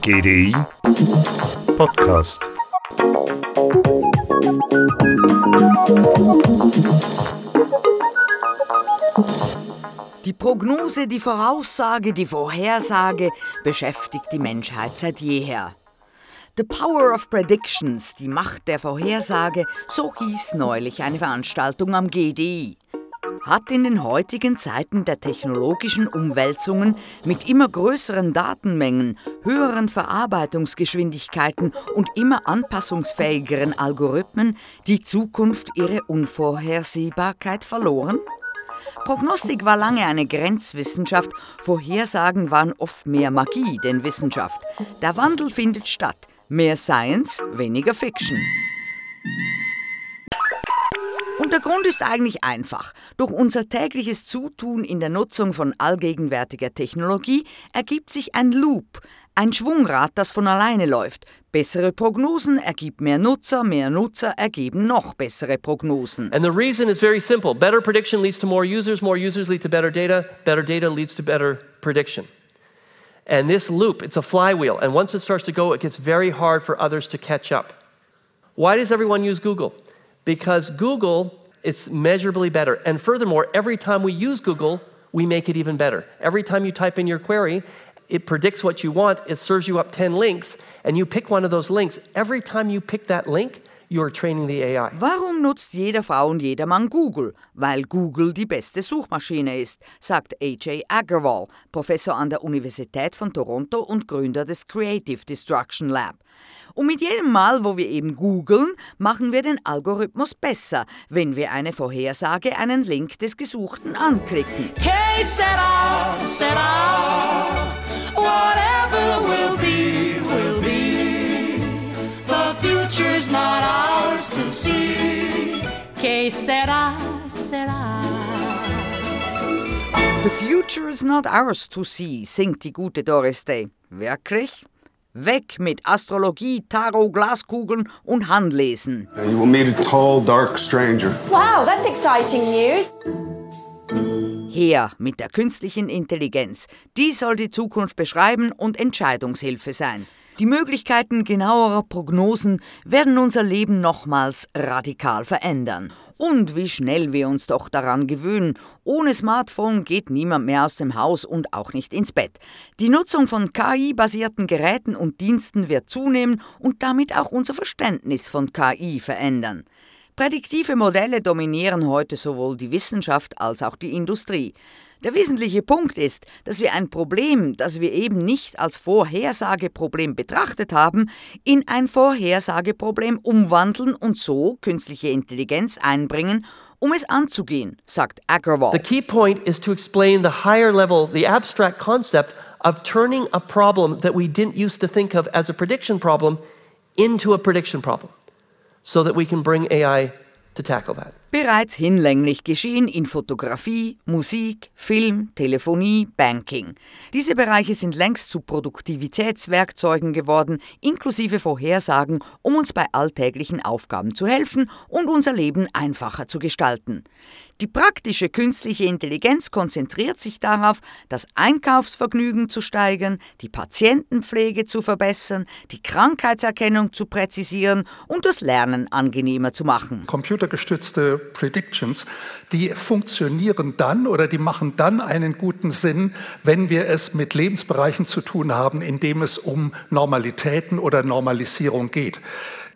GDI Podcast. Die Prognose, die Voraussage, die Vorhersage beschäftigt die Menschheit seit jeher. The Power of Predictions, die Macht der Vorhersage, so hieß neulich eine Veranstaltung am GDI. Hat in den heutigen Zeiten der technologischen Umwälzungen mit immer größeren Datenmengen, höheren Verarbeitungsgeschwindigkeiten und immer anpassungsfähigeren Algorithmen die Zukunft ihre Unvorhersehbarkeit verloren? Prognostik war lange eine Grenzwissenschaft, Vorhersagen waren oft mehr Magie denn Wissenschaft. Der Wandel findet statt. Mehr Science, weniger Fiction. Und der Grund ist eigentlich einfach. Durch unser tägliches Zutun in der Nutzung von allgegenwärtiger Technologie ergibt sich ein Loop, ein Schwungrad, das von alleine läuft. Bessere Prognosen ergibt mehr Nutzer, mehr Nutzer ergeben noch bessere Prognosen. And the reason is very simple. Better prediction leads to more users, more users lead to better data, better data leads to better prediction. And this loop, it's a flywheel. And once it starts to go, it gets very hard for others to catch up. Why does everyone use Google? Because Google is measurably better. And furthermore, every time we use Google, we make it even better. Every time you type in your query, it predicts what you want, it serves you up 10 links, and you pick one of those links. Every time you pick that link, you're training the AI. Warum nutzt jede Frau und jeder Mann Google? Weil Google die beste Suchmaschine ist, sagt AJ Agarwal, Professor an der Universität von Toronto und Gründer des Creative Destruction Lab. Und mit jedem Mal, wo wir eben googeln, machen wir den Algorithmus besser, wenn wir eine Vorhersage, einen Link des Gesuchten anklicken. Hey, Sarah, Sarah, whatever will be, will be. The future's not ours see. Que será, será. The future is not ours to see, singt die gute Doris Day. Wirklich? Weg mit Astrologie, Tarot, Glaskugeln und Handlesen. You will meet a tall, dark stranger. Wow, that's exciting news. Her mit der künstlichen Intelligenz. Die soll die Zukunft beschreiben und Entscheidungshilfe sein. Die Möglichkeiten genauerer Prognosen werden unser Leben nochmals radikal verändern. Und wie schnell wir uns doch daran gewöhnen. Ohne Smartphone geht niemand mehr aus dem Haus und auch nicht ins Bett. Die Nutzung von KI-basierten Geräten und Diensten wird zunehmen und damit auch unser Verständnis von KI verändern. Prädiktive Modelle dominieren heute sowohl die Wissenschaft als auch die Industrie. Der wesentliche Punkt ist, dass wir ein Problem, das wir eben nicht als Vorhersageproblem betrachtet haben, in ein Vorhersageproblem umwandeln und so künstliche Intelligenz einbringen, um es anzugehen, sagt Agarwal. The key point is to explain the higher level, the abstract concept of turning a problem that we didn't used to think of as a prediction problem into a prediction problem so that we can bring AI to tackle that. Bereits hinlänglich geschehen in Fotografie, Musik, Film, Telefonie, Banking. Diese Bereiche sind längst zu Produktivitätswerkzeugen geworden, inklusive Vorhersagen, um uns bei alltäglichen Aufgaben zu helfen und unser Leben einfacher zu gestalten. Die praktische künstliche Intelligenz konzentriert sich darauf, das Einkaufsvergnügen zu steigern, die Patientenpflege zu verbessern, die Krankheitserkennung zu präzisieren und das Lernen angenehmer zu machen. Computergestützte Predictions, die funktionieren dann oder die machen dann einen guten Sinn, wenn wir es mit Lebensbereichen zu tun haben, in dem es um Normalitäten oder Normalisierung geht.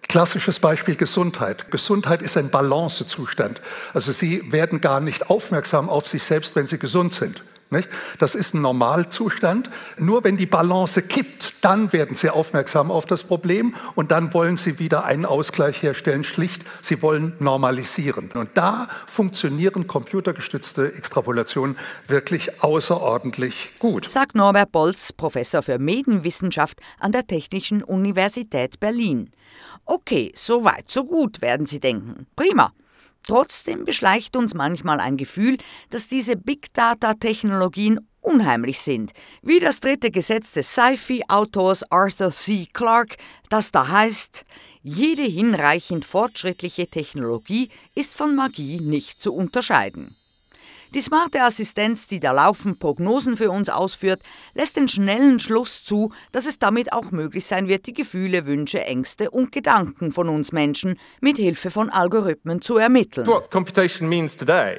Klassisches Beispiel Gesundheit. Gesundheit ist ein Balancezustand. Also Sie werden gar nicht aufmerksam auf sich selbst, wenn Sie gesund sind. Nicht? Das ist ein Normalzustand. Nur wenn die Balance kippt, dann werden Sie aufmerksam auf das Problem und dann wollen Sie wieder einen Ausgleich herstellen. Schlicht, Sie wollen normalisieren. Und da funktionieren computergestützte Extrapolationen wirklich außerordentlich gut. Sagt Norbert Bolz, Professor für Medienwissenschaft an der Technischen Universität Berlin. Okay, so weit, so gut, werden Sie denken. Prima. Trotzdem beschleicht uns manchmal ein Gefühl, dass diese Big Data-Technologien unheimlich sind, wie das dritte Gesetz des Sci-Fi-Autors Arthur C. Clarke, das da heißt, jede hinreichend fortschrittliche Technologie ist von Magie nicht zu unterscheiden. Die smarte Assistenz, die da laufend Prognosen für uns ausführt, lässt den schnellen Schluss zu, dass es damit auch möglich sein wird, die Gefühle, Wünsche, Ängste und Gedanken von uns Menschen mit Hilfe von Algorithmen zu ermitteln. What computation means today?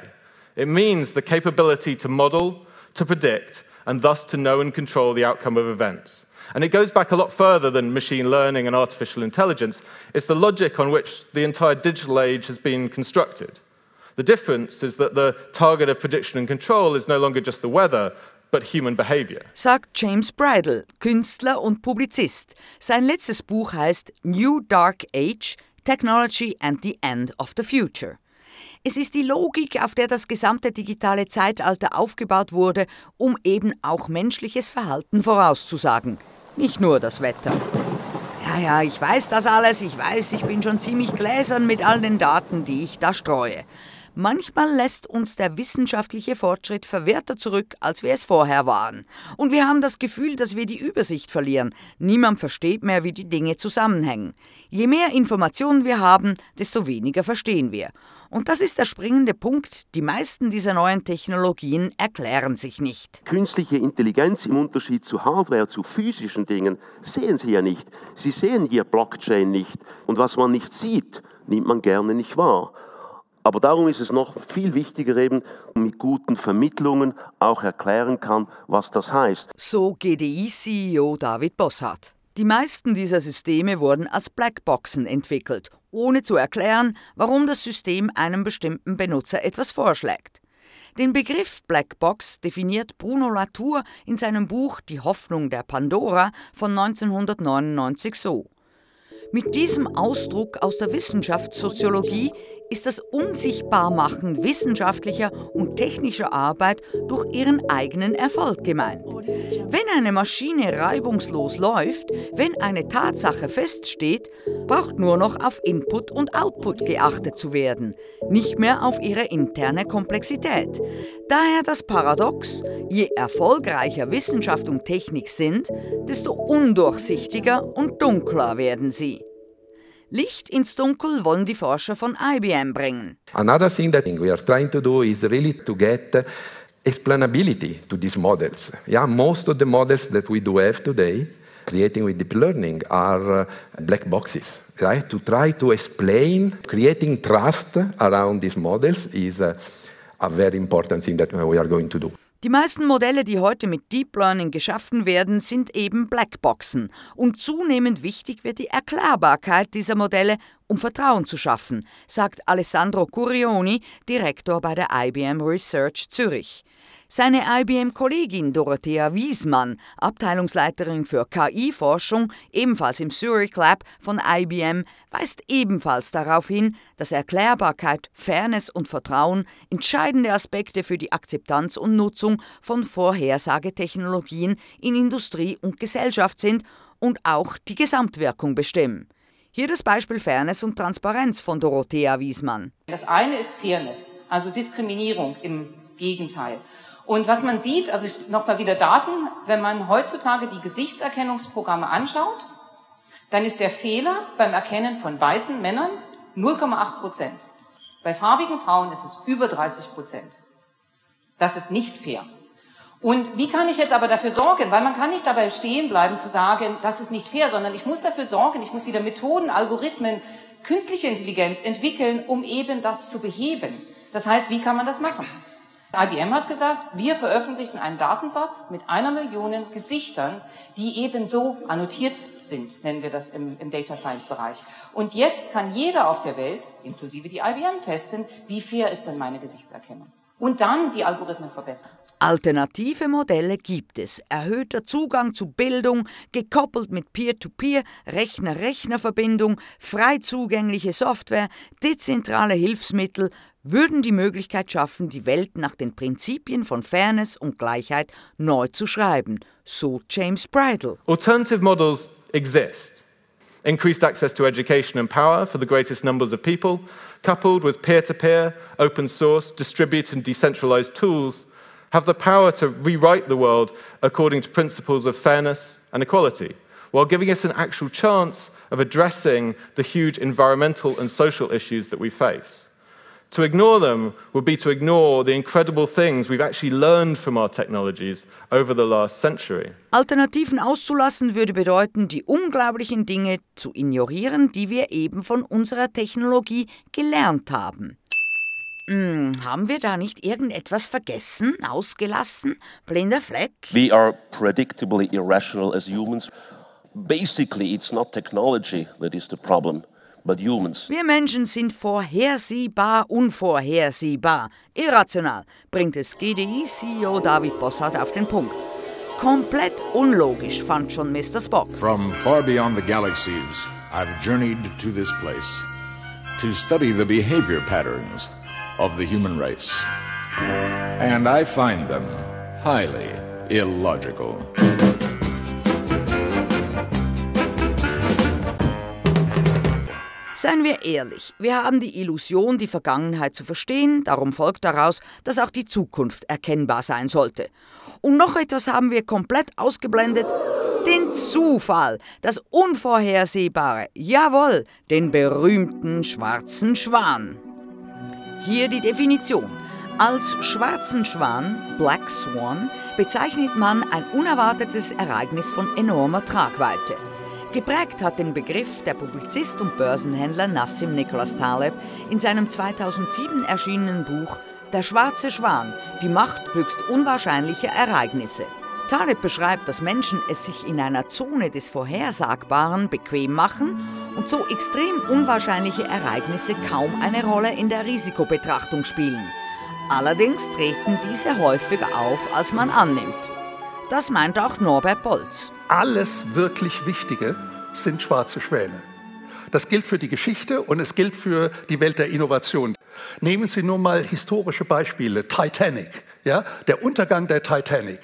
It means the capability to model, to predict, and thus to know and control the outcome of events. And it goes back a lot further than machine learning and artificial intelligence. It's the logic on which the entire digital age has been constructed. The difference is that the target of prediction and control is no longer just the weather, but human behavior. sagt James Bridle, Künstler und Publizist. Sein letztes Buch heißt New Dark Age: Technology and the End of the Future. Es ist die Logik, auf der das gesamte digitale Zeitalter aufgebaut wurde, um eben auch menschliches Verhalten vorauszusagen. Nicht nur das Wetter. Ja, ja, ich weiß das alles, ich weiß, ich bin schon ziemlich gläsern mit all den Daten, die ich da streue. Manchmal lässt uns der wissenschaftliche Fortschritt verwirrter zurück, als wir es vorher waren. Und wir haben das Gefühl, dass wir die Übersicht verlieren. Niemand versteht mehr, wie die Dinge zusammenhängen. Je mehr Informationen wir haben, desto weniger verstehen wir. Und das ist der springende Punkt. Die meisten dieser neuen Technologien erklären sich nicht. Künstliche Intelligenz im Unterschied zu Hardware, zu physischen Dingen, sehen Sie ja nicht. Sie sehen hier Blockchain nicht. Und was man nicht sieht, nimmt man gerne nicht wahr. Aber darum ist es noch viel wichtiger eben, mit guten Vermittlungen auch erklären kann, was das heißt. So GDI-CEO David Bossart. Die meisten dieser Systeme wurden als Blackboxen entwickelt, ohne zu erklären, warum das System einem bestimmten Benutzer etwas vorschlägt. Den Begriff Blackbox definiert Bruno Latour in seinem Buch Die Hoffnung der Pandora von 1999 so. Mit diesem Ausdruck aus der Wissenschaftssoziologie ist das Unsichtbarmachen wissenschaftlicher und technischer Arbeit durch ihren eigenen Erfolg gemeint. Wenn eine Maschine reibungslos läuft, wenn eine Tatsache feststeht, braucht nur noch auf Input und Output geachtet zu werden, nicht mehr auf ihre interne Komplexität. Daher das Paradox, je erfolgreicher Wissenschaft und Technik sind, desto undurchsichtiger und dunkler werden sie. Licht ins Dunkel wollen die Forscher von IBM bringen. Another thing that we are trying to do is really to get explainability to these models. Yeah, most of the models that we do have today, creating with deep learning, are uh, black boxes. Right? To try to explain, creating trust around these models is uh, a very important thing that we are going to do. Die meisten Modelle, die heute mit Deep Learning geschaffen werden, sind eben Blackboxen. Und zunehmend wichtig wird die Erklärbarkeit dieser Modelle, um Vertrauen zu schaffen, sagt Alessandro Curioni, Direktor bei der IBM Research Zürich. Seine IBM-Kollegin Dorothea Wiesmann, Abteilungsleiterin für KI-Forschung, ebenfalls im Zurich Lab von IBM, weist ebenfalls darauf hin, dass Erklärbarkeit, Fairness und Vertrauen entscheidende Aspekte für die Akzeptanz und Nutzung von Vorhersagetechnologien in Industrie und Gesellschaft sind und auch die Gesamtwirkung bestimmen. Hier das Beispiel Fairness und Transparenz von Dorothea Wiesmann. Das eine ist Fairness, also Diskriminierung im Gegenteil. Und was man sieht, also ich, noch mal wieder Daten, wenn man heutzutage die Gesichtserkennungsprogramme anschaut, dann ist der Fehler beim Erkennen von weißen Männern 0,8 Prozent. Bei farbigen Frauen ist es über 30 Prozent. Das ist nicht fair. Und wie kann ich jetzt aber dafür sorgen? Weil man kann nicht dabei stehen bleiben zu sagen, das ist nicht fair, sondern ich muss dafür sorgen, ich muss wieder Methoden, Algorithmen, künstliche Intelligenz entwickeln, um eben das zu beheben. Das heißt, wie kann man das machen? IBM hat gesagt, wir veröffentlichen einen Datensatz mit einer Million Gesichtern, die eben so annotiert sind, nennen wir das im, im, Data Science Bereich. Und jetzt kann jeder auf der Welt, inklusive die IBM, testen, wie fair ist denn meine Gesichtserkennung. Und dann die Algorithmen verbessern. Alternative Modelle gibt es. Erhöhter Zugang zu Bildung, gekoppelt mit Peer-to-Peer, Rechner-Rechner-Verbindung, frei zugängliche Software, dezentrale Hilfsmittel, würden die Möglichkeit schaffen, die Welt nach den Prinzipien von Fairness und Gleichheit neu zu schreiben, so James Bridle. Alternative models exist. Increased access to education and power for the greatest numbers of people, coupled with peer to peer, open source, distributed and decentralized tools, have the power to rewrite the world according to principles of fairness and equality, while giving us an actual chance of addressing the huge environmental and social issues that we face. To ignore them would be to ignore the incredible things we've actually learned from our technologies over the last century. Alternativen auszulassen würde bedeuten, die unglaublichen Dinge zu ignorieren, die wir eben von unserer Technologie gelernt haben. Hm, haben wir da nicht irgendetwas vergessen, ausgelassen? Blinder Fleck? We are predictably irrational as humans. Basically, it's not technology that is the problem, but humans. Wir Menschen sind vorhersehbar, unvorhersehbar, irrational, bringt es GDI-CEO David Bossart auf den Punkt. Komplett unlogisch, fand schon Mr. Spock. From far beyond the galaxies, I've journeyed to this place to study the behavior patterns of the human race. And I find them highly illogical. Seien wir ehrlich, wir haben die Illusion, die Vergangenheit zu verstehen, darum folgt daraus, dass auch die Zukunft erkennbar sein sollte. Und noch etwas haben wir komplett ausgeblendet, den Zufall, das Unvorhersehbare, jawohl, den berühmten schwarzen Schwan. Hier die Definition. Als schwarzen Schwan, Black Swan, bezeichnet man ein unerwartetes Ereignis von enormer Tragweite. Geprägt hat den Begriff der Publizist und Börsenhändler Nassim Nicholas Taleb in seinem 2007 erschienenen Buch Der schwarze Schwan, die Macht höchst unwahrscheinlicher Ereignisse. Taleb beschreibt, dass Menschen es sich in einer Zone des Vorhersagbaren bequem machen und so extrem unwahrscheinliche Ereignisse kaum eine Rolle in der Risikobetrachtung spielen. Allerdings treten diese häufiger auf, als man annimmt. Das meint auch Norbert Bolz. Alles wirklich Wichtige sind schwarze Schwäne. Das gilt für die Geschichte und es gilt für die Welt der Innovation. Nehmen Sie nur mal historische Beispiele. Titanic, ja, der Untergang der Titanic.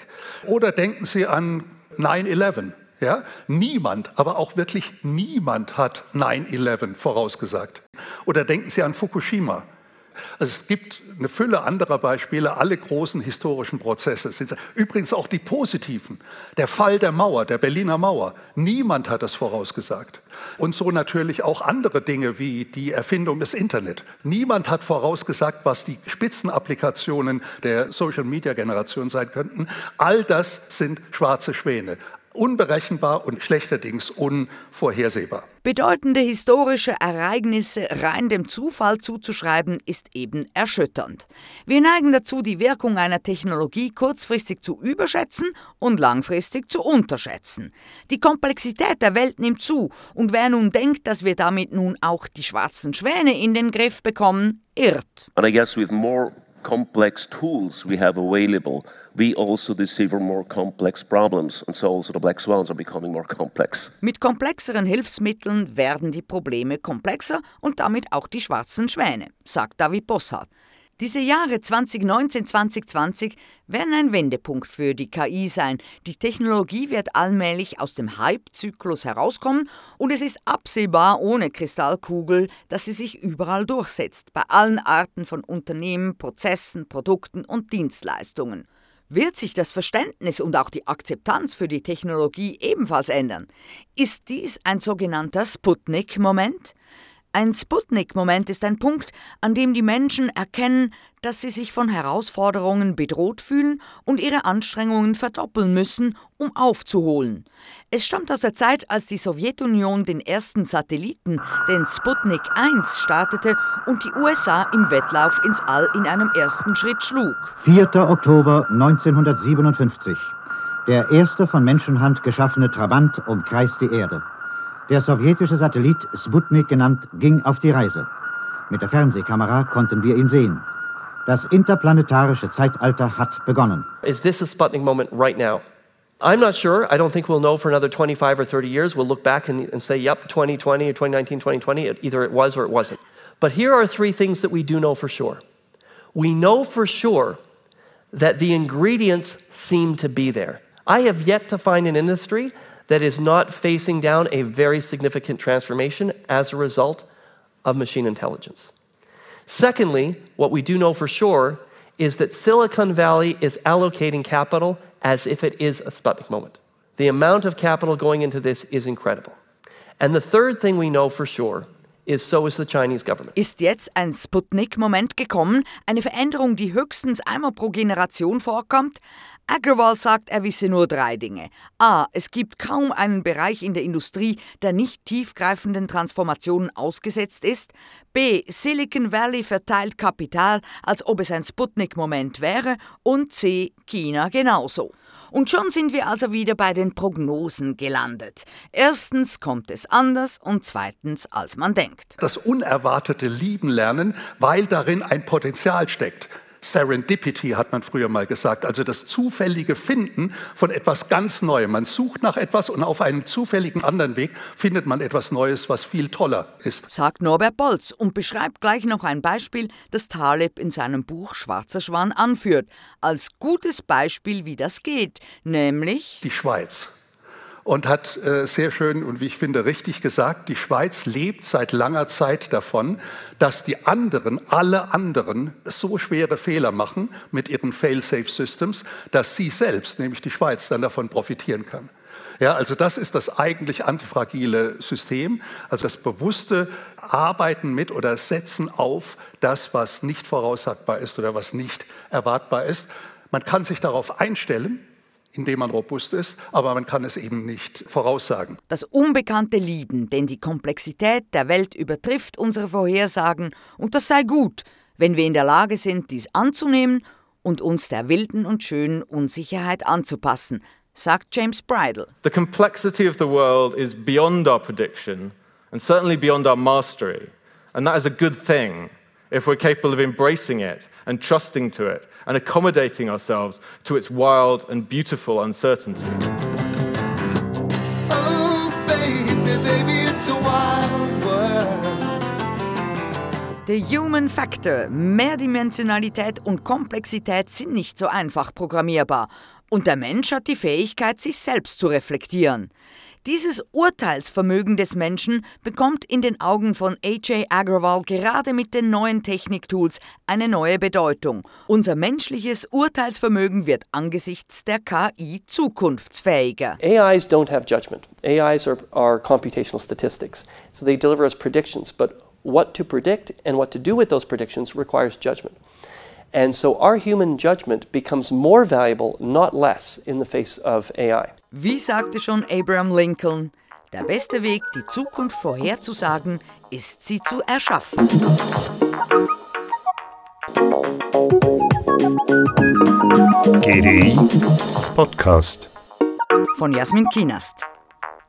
Oder denken Sie an 9-11. Ja? Niemand, aber auch wirklich niemand hat 9-11 vorausgesagt. Oder denken Sie an Fukushima. Also es gibt eine Fülle anderer Beispiele, alle großen historischen Prozesse. Übrigens auch die positiven. Der Fall der Mauer, der Berliner Mauer. Niemand hat das vorausgesagt. Und so natürlich auch andere Dinge wie die Erfindung des Internet. Niemand hat vorausgesagt, was die Spitzenapplikationen der Social-Media-Generation sein könnten. All das sind schwarze Schwäne unberechenbar und schlechterdings unvorhersehbar. Bedeutende historische Ereignisse rein dem Zufall zuzuschreiben, ist eben erschütternd. Wir neigen dazu, die Wirkung einer Technologie kurzfristig zu überschätzen und langfristig zu unterschätzen. Die Komplexität der Welt nimmt zu, und wer nun denkt, dass wir damit nun auch die schwarzen Schwäne in den Griff bekommen, irrt. And I guess with more complex tools we have available, we also decipher more complex problems. And so also the black swans are becoming more complex. Mit komplexeren Hilfsmitteln werden die Probleme komplexer und damit auch die schwarzen Schwäne, sagt David Bosshardt. Diese Jahre 2019, 2020 werden ein Wendepunkt für die KI sein. Die Technologie wird allmählich aus dem Hype-Zyklus herauskommen und es ist absehbar ohne Kristallkugel, dass sie sich überall durchsetzt, bei allen Arten von Unternehmen, Prozessen, Produkten und Dienstleistungen. Wird sich das Verständnis und auch die Akzeptanz für die Technologie ebenfalls ändern? Ist dies ein sogenannter Sputnik-Moment? Ein Sputnik-Moment ist ein Punkt, an dem die Menschen erkennen, dass sie sich von Herausforderungen bedroht fühlen und ihre Anstrengungen verdoppeln müssen, um aufzuholen. Es stammt aus der Zeit, als die Sowjetunion den ersten Satelliten, den Sputnik 1, startete und die USA im Wettlauf ins All in einem ersten Schritt schlug. 4. Oktober 1957. Der erste von Menschenhand geschaffene Trabant umkreist die Erde. Der sowjetische Satellit, Sputnik genannt, ging auf die Reise. Mit der Fernsehkamera konnten wir ihn sehen. Das interplanetarische Zeitalter hat begonnen. Is this a Sputnik moment right now? I'm not sure. I don't think we'll know for another 25 or 30 years. We'll look back and, and say, yep, 2020 or 2019, 2020, either it was or it wasn't. But here are three things that we do know for sure. We know for sure that the ingredients seem to be there. I have yet to find an industry that is not facing down a very significant transformation as a result of machine intelligence. Secondly, what we do know for sure is that Silicon Valley is allocating capital as if it is a Sputnik moment. The amount of capital going into this is incredible. And the third thing we know for sure is so is the Chinese government. Ist jetzt ein Sputnik-Moment gekommen, eine Veränderung, die höchstens einmal pro Generation vorkommt? Agarwal sagt, er wisse nur drei Dinge. A. Es gibt kaum einen Bereich in der Industrie, der nicht tiefgreifenden Transformationen ausgesetzt ist. B. Silicon Valley verteilt Kapital, als ob es ein Sputnik-Moment wäre. Und C. China genauso. Und schon sind wir also wieder bei den Prognosen gelandet. Erstens kommt es anders und zweitens, als man denkt. Das unerwartete Lieben lernen, weil darin ein Potenzial steckt. Serendipity hat man früher mal gesagt, also das zufällige Finden von etwas ganz Neuem. Man sucht nach etwas und auf einem zufälligen anderen Weg findet man etwas Neues, was viel toller ist. Sagt Norbert Bolz und beschreibt gleich noch ein Beispiel, das Taleb in seinem Buch Schwarzer Schwan anführt, als gutes Beispiel, wie das geht, nämlich die Schweiz und hat äh, sehr schön und wie ich finde richtig gesagt, die Schweiz lebt seit langer Zeit davon, dass die anderen, alle anderen, so schwere Fehler machen mit ihren Fail-Safe-Systems, dass sie selbst, nämlich die Schweiz, dann davon profitieren kann. Ja, also das ist das eigentlich antifragile System, also das bewusste Arbeiten mit oder Setzen auf das, was nicht voraussagbar ist oder was nicht erwartbar ist. Man kann sich darauf einstellen, indem man robust ist, aber man kann es eben nicht voraussagen. Das Unbekannte lieben, denn die Komplexität der Welt übertrifft unsere Vorhersagen und das sei gut, wenn wir in der Lage sind, dies anzunehmen und uns der wilden und schönen Unsicherheit anzupassen, sagt James Bridle. The complexity of the world is beyond our prediction and certainly beyond our mastery, and that is a good thing if we're capable of embracing it and trusting to it and accommodating ourselves to its wild and beautiful uncertainty. Oh, baby, baby, it's a wild world. Der Human Factor, Mehrdimensionalität und Komplexität sind nicht so einfach programmierbar. Und der Mensch hat die Fähigkeit, sich selbst zu reflektieren. Dieses Urteilsvermögen des Menschen bekommt in den Augen von A.J. Agrawal gerade mit den neuen Techniktools eine neue Bedeutung. Unser menschliches Urteilsvermögen wird angesichts der KI zukunftsfähiger. AIs don't have judgment. AIs are, are computational statistics. So they deliver us predictions, but what to predict and what to do with those predictions requires judgment. And so our human judgment becomes more valuable, not less, in the face of AI. Wie sagte schon Abraham Lincoln, der beste Weg, die Zukunft vorherzusagen, ist sie zu erschaffen. GDI Podcast. Von Jasmin Kienast.